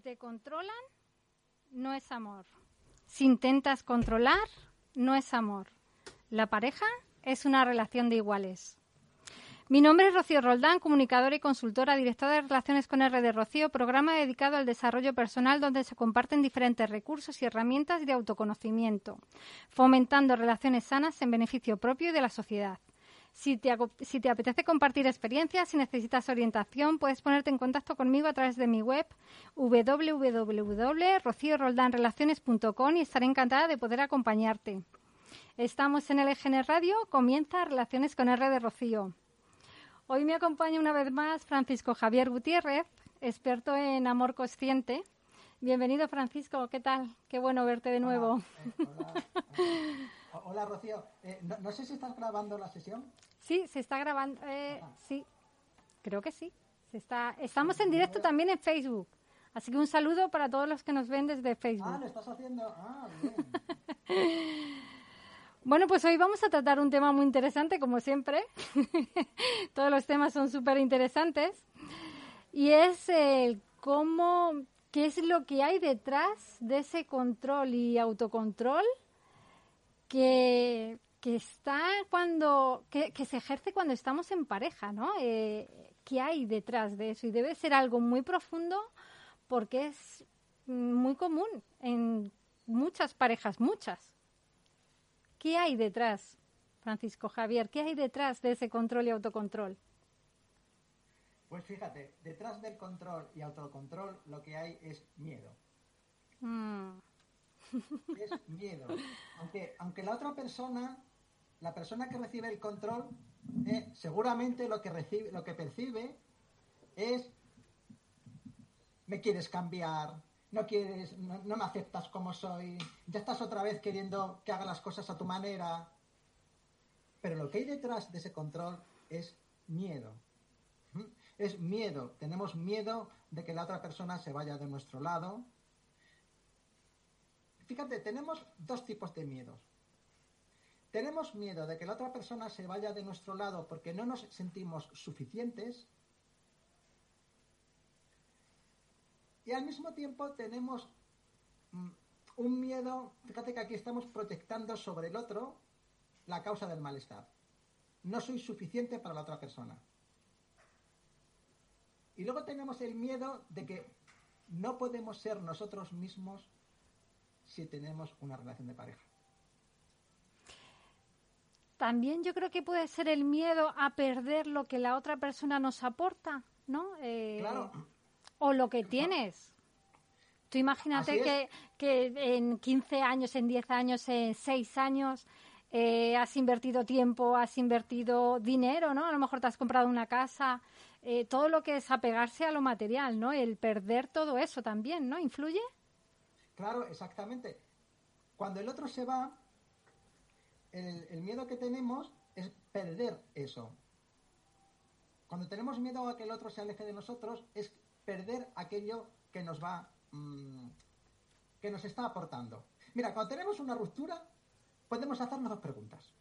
Si te controlan, no es amor. Si intentas controlar, no es amor. La pareja es una relación de iguales. Mi nombre es Rocío Roldán, comunicadora y consultora, directora de Relaciones con R de Rocío, programa dedicado al desarrollo personal donde se comparten diferentes recursos y herramientas de autoconocimiento, fomentando relaciones sanas en beneficio propio y de la sociedad. Si te, si te, apetece compartir experiencias, si necesitas orientación, puedes ponerte en contacto conmigo a través de mi web www.rocioroldanrelaciones.com y estaré encantada de poder acompañarte. Estamos en el EGN Radio, comienza Relaciones con R de Rocío. Hoy me acompaña una vez más Francisco Javier Gutiérrez, experto en amor consciente. Bienvenido, Francisco. ¿Qué tal? Qué bueno verte de nuevo. Hola, hola. hola Rocío. Eh, no, no, sé si estás grabando la sesión. Sí, se está grabando. Eh, sí, creo que sí. Se está. Estamos en directo también en Facebook. Así que un saludo para todos los que nos ven desde Facebook. Ah, lo estás haciendo. Ah, bien. Bueno, pues hoy vamos a tratar un tema muy interesante, como siempre. Todos los temas son súper interesantes. Y es el cómo, qué es lo que hay detrás de ese control y autocontrol que, que está cuando, que, que, se ejerce cuando estamos en pareja, ¿no? Eh, ¿Qué hay detrás de eso? Y debe ser algo muy profundo porque es muy común en muchas parejas, muchas. ¿Qué hay detrás, Francisco Javier? ¿Qué hay detrás de ese control y autocontrol? Pues fíjate, detrás del control y autocontrol lo que hay es miedo. Mm. Es miedo. Aunque, aunque la otra persona, la persona que recibe el control, eh, seguramente lo que, recibe, lo que percibe es, me quieres cambiar, no quieres, no, no, me aceptas como soy, ya estás otra vez queriendo que haga las cosas a tu manera. Pero lo que hay detrás de ese control es miedo. Es miedo. Tenemos miedo de que la otra persona se vaya de nuestro lado. Fíjate, tenemos dos tipos de miedos. Tenemos miedo de que la otra persona se vaya de nuestro lado porque no nos sentimos suficientes Y al mismo tiempo tenemos un miedo, fíjate que aquí estamos proyectando sobre el otro la causa del malestar. No soy suficiente para la otra persona. Y luego tenemos el miedo de que no podemos ser nosotros mismos si tenemos una relación de pareja. También yo creo que puede ser el miedo a perder lo que la otra persona nos aporta, ¿no? Eh, claro o lo que tienes. Tú imagínate que, que, en 15 años, en 10 años, en 6 años eh, has invertido tiempo, has invertido dinero, ¿no? A lo mejor te has comprado una casa, eh, todo lo que es apegarse a lo material, ¿no? El perder todo eso también, ¿no? ¿Influye? Claro, exactamente. Cuando el otro se va, el, miedo que tenemos es perder eso. Cuando tenemos miedo a que el otro se aleje de nosotros, es perder aquello que nos va mmm, que nos está aportando. Mira, cuando tenemos una ruptura, podemos hacernos dos preguntas.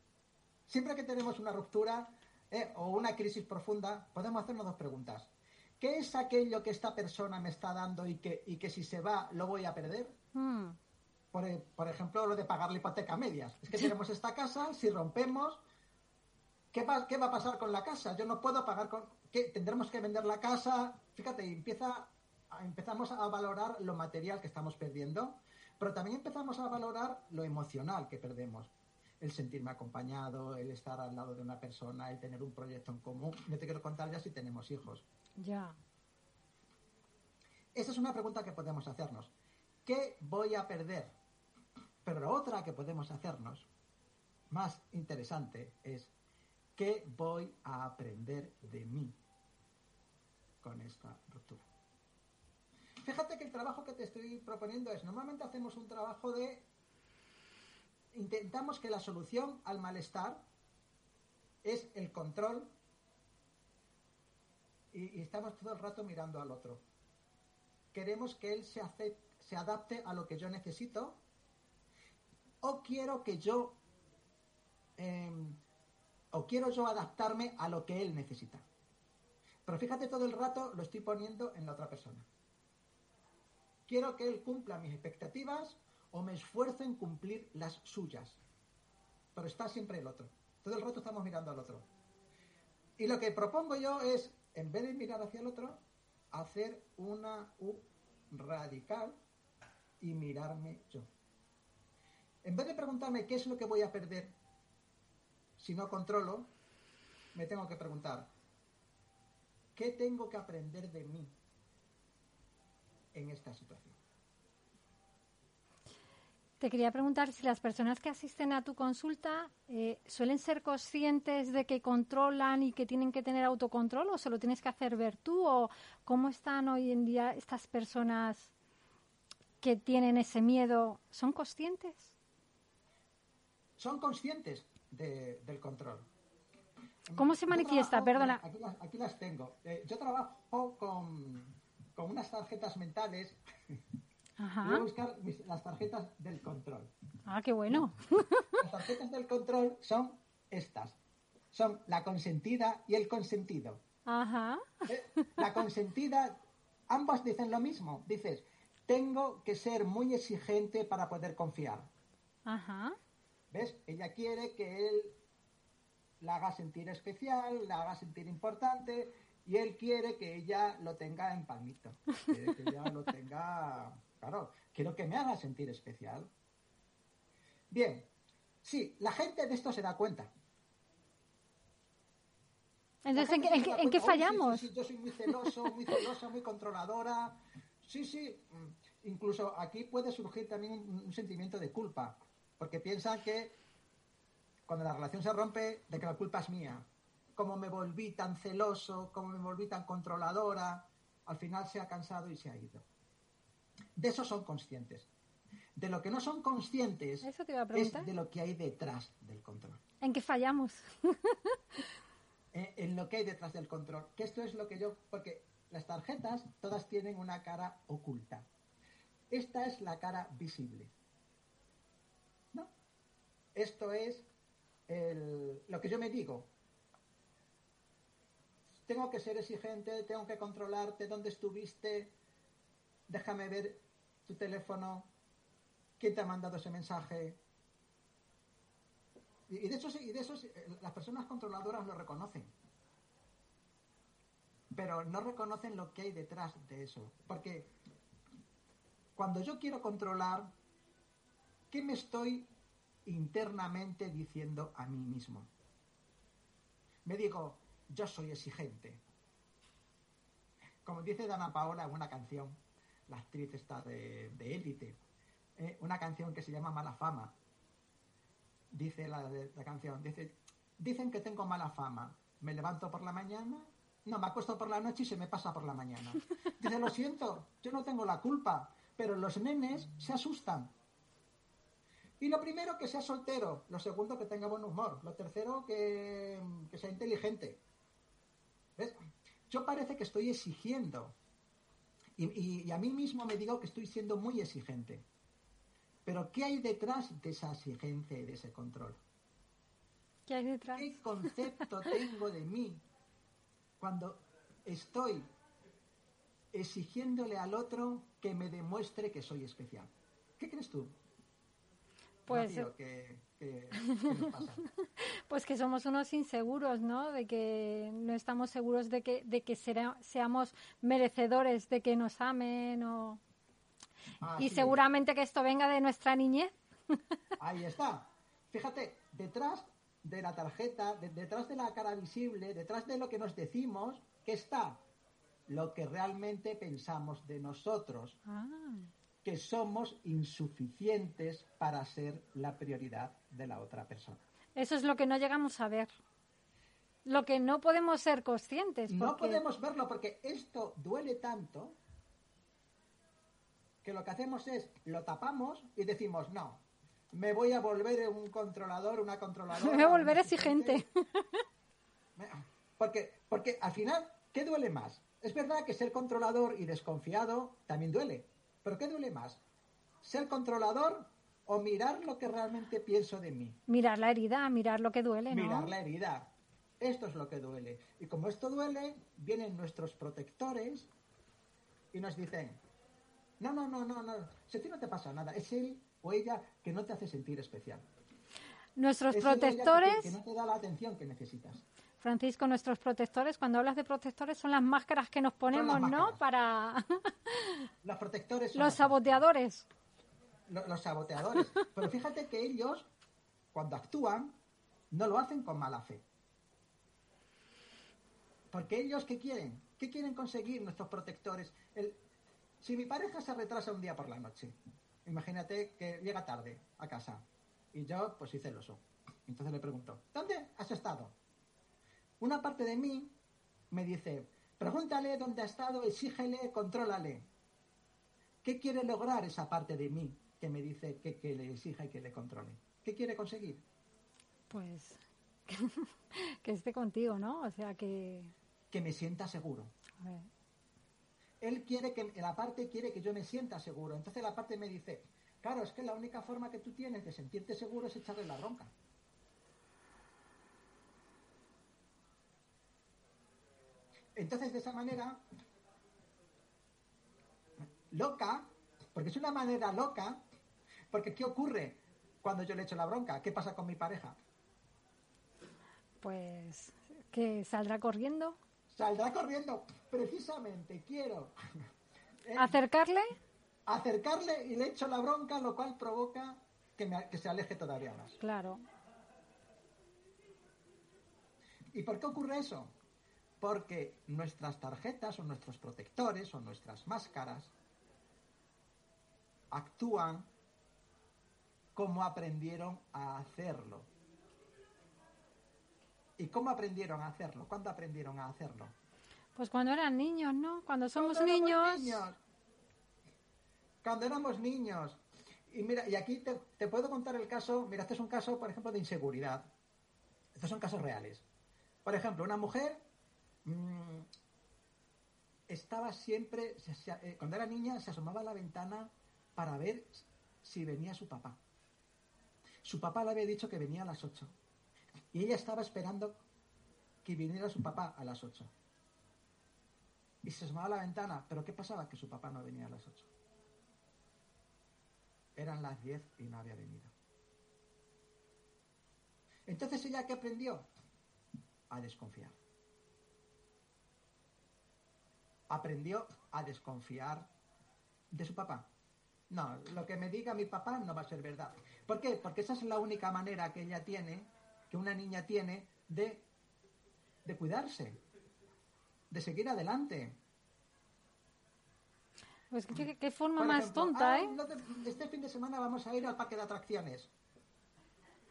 Siempre que tenemos una ruptura eh, o una crisis profunda, podemos hacernos dos preguntas. ¿Qué es aquello que esta persona me está dando y que, y que si se va lo voy a perder? Mm. Por, por, ejemplo, lo de pagar la hipoteca a medias. Es que tenemos esta casa, si rompemos, ¿qué va, ¿qué va a pasar con la casa? Yo no puedo pagar con, tendremos que vender la casa. Fíjate, empieza, empezamos a valorar lo material que estamos perdiendo, pero también empezamos a valorar lo emocional que perdemos. El sentirme acompañado, el estar al lado de una persona, el tener un proyecto en común. No te quiero contar ya si tenemos hijos. Ya. Esa es una pregunta que podemos hacernos. ¿Qué voy a perder? Pero otra que podemos hacernos, más interesante, es ¿qué voy a aprender de mí con esta ruptura? fíjate que el trabajo que te estoy proponiendo es, normalmente hacemos un trabajo de, intentamos que la solución al malestar es el control y, estamos todo el rato mirando al otro. Queremos que él se, se adapte a lo que yo necesito o quiero que yo em, o quiero yo adaptarme a lo que él necesita. Pero fíjate, todo el rato lo estoy poniendo en la otra persona. Quiero que él cumpla mis expectativas o me esfuerzo en cumplir las suyas. Pero está siempre el otro. Todo el rato estamos mirando al otro. Y lo que propongo yo es, en vez de mirar hacia el otro, hacer una U radical y mirarme yo. En vez de preguntarme qué es lo que voy a perder si no controlo, me tengo que preguntar, ¿Qué tengo que aprender de mí en esta situación? Te quería preguntar si las personas que asisten a tu consulta eh, suelen ser conscientes de que controlan y que tienen que tener autocontrol o se lo tienes que hacer ver tú o cómo están hoy en día estas personas que tienen ese miedo. ¿Son conscientes? Son conscientes del control. ¿Cómo se manifiesta? Perdona. Aquí las, tengo. Eh, yo trabajo con, unas tarjetas mentales. Ajá. Voy a buscar las tarjetas del control. Ah, qué bueno. Las tarjetas del control son estas. Son la consentida y el consentido. Ajá. Eh, la consentida, ambas dicen lo mismo. Dices, tengo que ser muy exigente para poder confiar. Ajá. ¿Ves? Ella quiere que él la haga sentir especial, la haga sentir importante y él quiere que ella lo tenga en palmito, quiere que ella lo tenga, claro, quiero que me haga sentir especial. Bien, sí, la gente de esto se da cuenta. Entonces, ¿en, qué, fallamos? Sí, yo soy muy celoso, muy celosa, muy controladora. Sí, sí, mm, incluso aquí puede surgir también un sentimiento de culpa, porque piensan que cuando la relación se rompe, de que la culpa es mía. Como me volví tan celoso, como me volví tan controladora, al final se ha cansado y se ha ido. De eso son conscientes. De lo que no son conscientes es de lo que hay detrás del control. ¿En qué fallamos? en, en lo que hay detrás del control. Que esto es lo que yo, porque las tarjetas todas tienen una cara oculta. Esta es la cara visible. ¿No? Esto es lo que yo me digo. Tengo que ser exigente, tengo que controlarte, dónde estuviste, déjame ver tu teléfono, quién te ha mandado ese mensaje. Y, de hecho, y de eso las personas controladoras lo reconocen. Pero no reconocen lo que hay detrás de eso. Porque cuando yo quiero controlar, ¿qué me estoy internamente diciendo a mí mismo. Me digo, yo soy exigente. Como dice Dana Paola en una canción, la actriz está de élite, eh, una canción que se llama Mala Fama. Dice la, la canción, dice, dicen que tengo mala fama. Me levanto por la mañana, no, me acuesto por la noche y se me pasa por la mañana. Dice, lo siento, yo no tengo la culpa, pero los nenes se asustan y lo primero, que sea soltero. Lo segundo, que tenga buen humor. Lo tercero, que, sea inteligente. ¿Ves? Yo parece que estoy exigiendo. Y, a mí mismo me digo que estoy siendo muy exigente. Pero ¿qué hay detrás de esa exigencia y de ese control? ¿Qué hay detrás? ¿Qué concepto tengo de mí cuando estoy exigiéndole al otro que me demuestre que soy especial? ¿Qué crees tú? Pues, pues que somos unos inseguros, ¿no? De que no estamos seguros de que, de que seamos merecedores de que nos amen o... y seguramente que esto venga de nuestra niñez. Ahí está. Fíjate, detrás de la tarjeta, detrás de la cara visible, detrás de lo que nos decimos, ¿qué está? Lo que realmente pensamos de nosotros. Ah que somos insuficientes para ser la prioridad de la otra persona. Eso es lo que no llegamos a ver. Lo que no podemos ser conscientes. No podemos verlo porque esto duele tanto que lo que hacemos es lo tapamos y decimos, no, me voy a volver un controlador, una controladora. Me voy a volver exigente. Porque, porque al final, ¿qué duele más? Es verdad que ser controlador y desconfiado también duele. Pero ¿qué duele más? ¿Ser controlador o mirar lo que realmente pienso de mí? Mirar la herida, mirar lo que duele, ¿no? Mirar la herida. Esto es lo que duele. Y como esto duele, vienen nuestros protectores y nos dicen, no, no, no, no, no, si a ti no te pasa nada, es él o ella que no te hace sentir especial. Nuestros protectores... Que, no te da la atención que necesitas. Francisco, nuestros protectores, cuando hablas de protectores, son las máscaras que nos ponemos, ¿no? Para. los protectores. los saboteadores. Los, saboteadores. Pero fíjate que ellos, cuando actúan, no lo hacen con mala fe. Porque ellos, ¿qué quieren? ¿Qué quieren conseguir nuestros protectores? El, si mi pareja se retrasa un día por la noche, imagínate que llega tarde a casa y yo, pues, soy celoso. Entonces le pregunto, ¿dónde has estado? Una parte de mí me dice, pregúntale dónde ha estado, exígele, contrólale. ¿Qué quiere lograr esa parte de mí que me dice que, que le exija y que le controle? ¿Qué quiere conseguir? Pues que esté contigo, ¿no? O sea, que... Que me sienta seguro. Él quiere que, la parte quiere que yo me sienta seguro. Entonces la parte me dice, claro, es que la única forma que tú tienes de sentirte seguro es echarle la bronca. Entonces, de esa manera, loca, porque es una manera loca, porque ¿qué ocurre cuando yo le echo la bronca? ¿Qué pasa con mi pareja? Pues que saldrá corriendo. Saldrá corriendo. Precisamente quiero. Eh, ¿Acercarle? Acercarle y le echo la bronca, lo cual provoca que, que se aleje todavía más. Claro. ¿Y por qué ocurre eso? Porque nuestras tarjetas o nuestros protectores o nuestras máscaras actúan como aprendieron a hacerlo. ¿Y cómo aprendieron a hacerlo? ¿Cuándo aprendieron a hacerlo? Pues cuando eran niños, ¿no? Cuando somos niños... Cuando éramos niños. Y mira, y aquí te, te, puedo contar el caso, mira, este es un caso, por ejemplo, de inseguridad. Estos son casos reales. Por ejemplo, una mujer Mm, estaba siempre, eh, cuando era niña, se asomaba a la ventana para ver si venía su papá. Su papá le había dicho que venía a las 8. Y ella estaba esperando que viniera su papá a las 8. Y se asomaba a la ventana, pero ¿qué pasaba? Que su papá no venía a las 8. Eran las 10 y no había venido. Entonces ella qué aprendió? A desconfiar. Aprendió a desconfiar de su papá. No, lo que me diga mi papá no va a ser verdad. ¿Por qué? Porque esa es la única manera que ella tiene, que una niña tiene, de, de cuidarse, de seguir adelante. Pues qué, forma más tonta, ah, ¿eh? este fin de semana vamos a ir al parque de atracciones.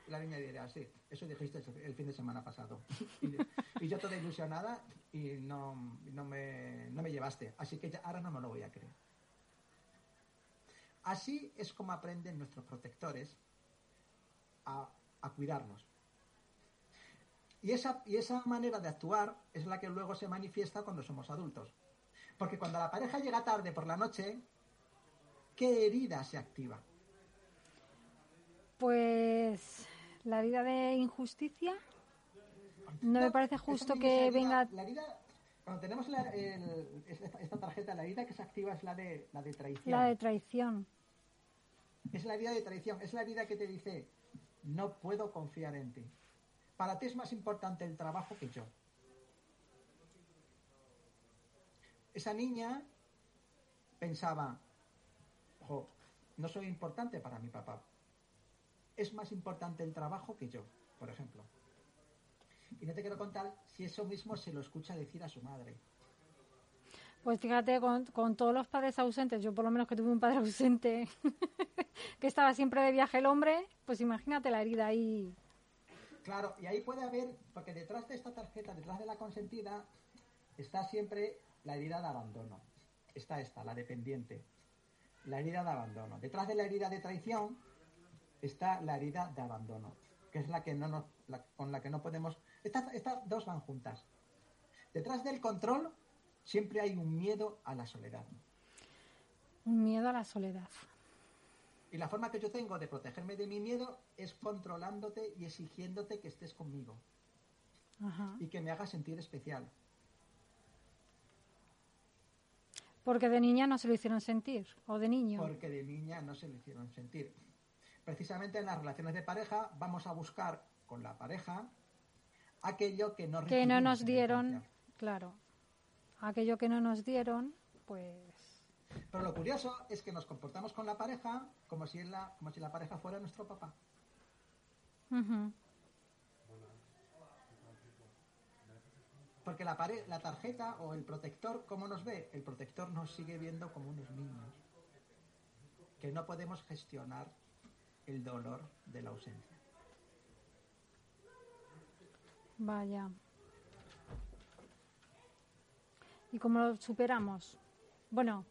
La niña dirá, sí, eso dijiste el fin de semana pasado. Y, yo toda ilusionada y no, me, no me llevaste. Así que ahora no me lo voy a creer. Así es como aprenden nuestros protectores a, a cuidarnos. Y esa, y esa manera de actuar es la que luego se manifiesta cuando somos adultos. Porque cuando la pareja llega tarde por la noche, ¿qué herida se activa? Pues la herida de injusticia. No me parece justo que venga. La herida, cuando tenemos esta, tarjeta, la herida que se activa es la de, la de traición. La de traición. Es la herida de traición. Es la herida que te dice: No puedo confiar en ti. Para ti es más importante el trabajo que yo. Esa niña pensaba: Ojo, no soy importante para mi papá es más importante el trabajo que yo, por ejemplo. Y no te quiero contar si eso mismo se lo escucha decir a su madre. Pues fíjate, con, todos los padres ausentes, yo por lo menos que tuve un padre ausente, que estaba siempre de viaje el hombre, pues imagínate la herida ahí. Claro, y ahí puede haber, porque detrás de esta tarjeta, detrás de la consentida, está siempre la herida de abandono. Está esta, la dependiente. la herida de abandono. Detrás de la herida de traición está la herida de abandono, que es la que no nos, con la que no podemos. Estas, estas dos van juntas. Detrás del control siempre hay un miedo a la soledad. Un miedo a la soledad. Y la forma que yo tengo de protegerme de mi miedo es controlándote y exigiéndote que estés conmigo. Y que me hagas sentir especial. Porque de niña no se lo hicieron sentir, o de niño. Porque de niña no se lo hicieron sentir. Precisamente en las relaciones de pareja vamos a buscar con la pareja aquello que no, que no nos dieron, claro, aquello que no nos dieron, pues pero lo curioso es que nos comportamos con la pareja como si, la, como si la pareja fuera nuestro papá. Porque la, la tarjeta o el protector, ¿cómo nos ve? El protector nos sigue viendo como unos niños. Que no podemos gestionar el dolor de la ausencia. Vaya. ¿Y cómo lo superamos? Bueno,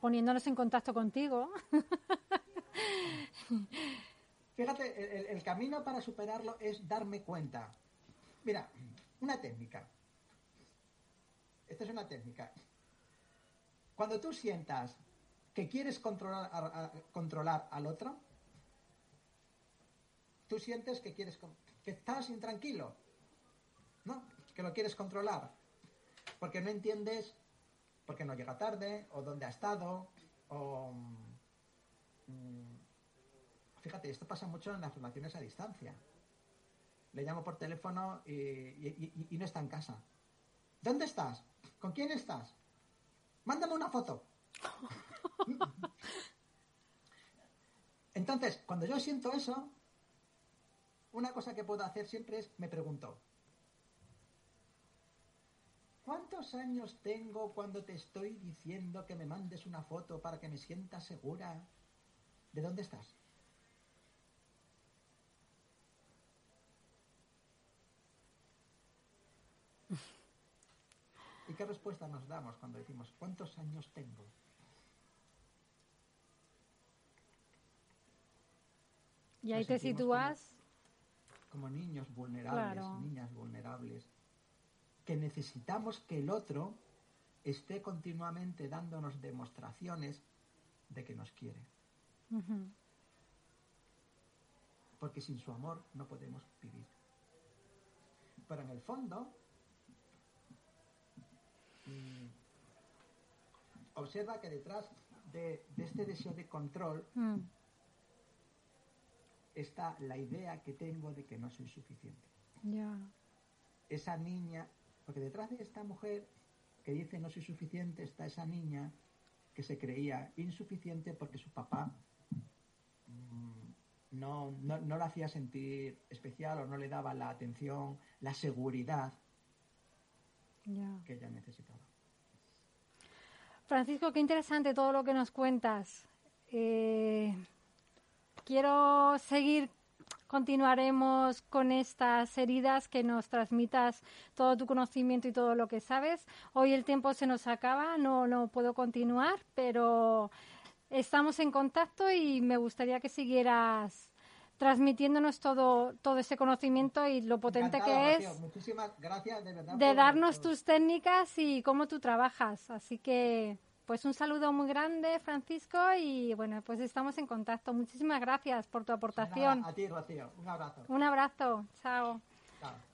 poniéndonos en contacto contigo. Fíjate, el, camino para superarlo es darme cuenta. Mira, una técnica. Esta es una técnica. Cuando tú sientas que quieres controlar, controlar al otro, tú sientes que quieres que estás intranquilo, ¿no? Que lo quieres controlar, porque no entiendes porque no llega tarde, o dónde ha estado, o... Mm, fíjate, esto pasa mucho en las relaciones a distancia. Le llamo por teléfono y, y no está en casa. ¿Dónde estás? ¿Con quién estás? Mándame una foto. Entonces, cuando yo siento eso, una cosa que puedo hacer siempre es, me pregunto, ¿Cuántos años tengo cuando te estoy diciendo que me mandes una foto para que me sienta segura? ¿De dónde estás? ¿Y qué respuesta nos damos cuando decimos cuántos años tengo? Y ahí te sitúas como, niños vulnerables, niñas vulnerables que necesitamos que el otro esté continuamente dándonos demostraciones de que nos quiere. Porque sin su amor no podemos vivir. Pero en el fondo, mm, observa que detrás de, este deseo de control mm. Está la idea que tengo de que no soy suficiente. Esa niña porque detrás de esta mujer que dice no soy suficiente está esa niña que se creía insuficiente porque su papá mm, no, no, la hacía sentir especial o no le daba la atención, la seguridad que ella necesitaba. Francisco, qué interesante todo lo que nos cuentas. Eh, quiero seguir continuaremos con estas heridas, que nos transmitas todo tu conocimiento y todo lo que sabes. Hoy el tiempo se nos acaba, no, no puedo continuar, pero estamos en contacto y me gustaría que siguieras transmitiéndonos todo, todo ese conocimiento y lo potente que es de darnos tus técnicas y cómo tú trabajas. Así que pues un saludo muy grande, Francisco, y bueno, pues estamos en contacto. Muchísimas gracias por tu aportación. a ti, Rocío. Un abrazo. Un abrazo. Chao. Chao.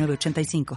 85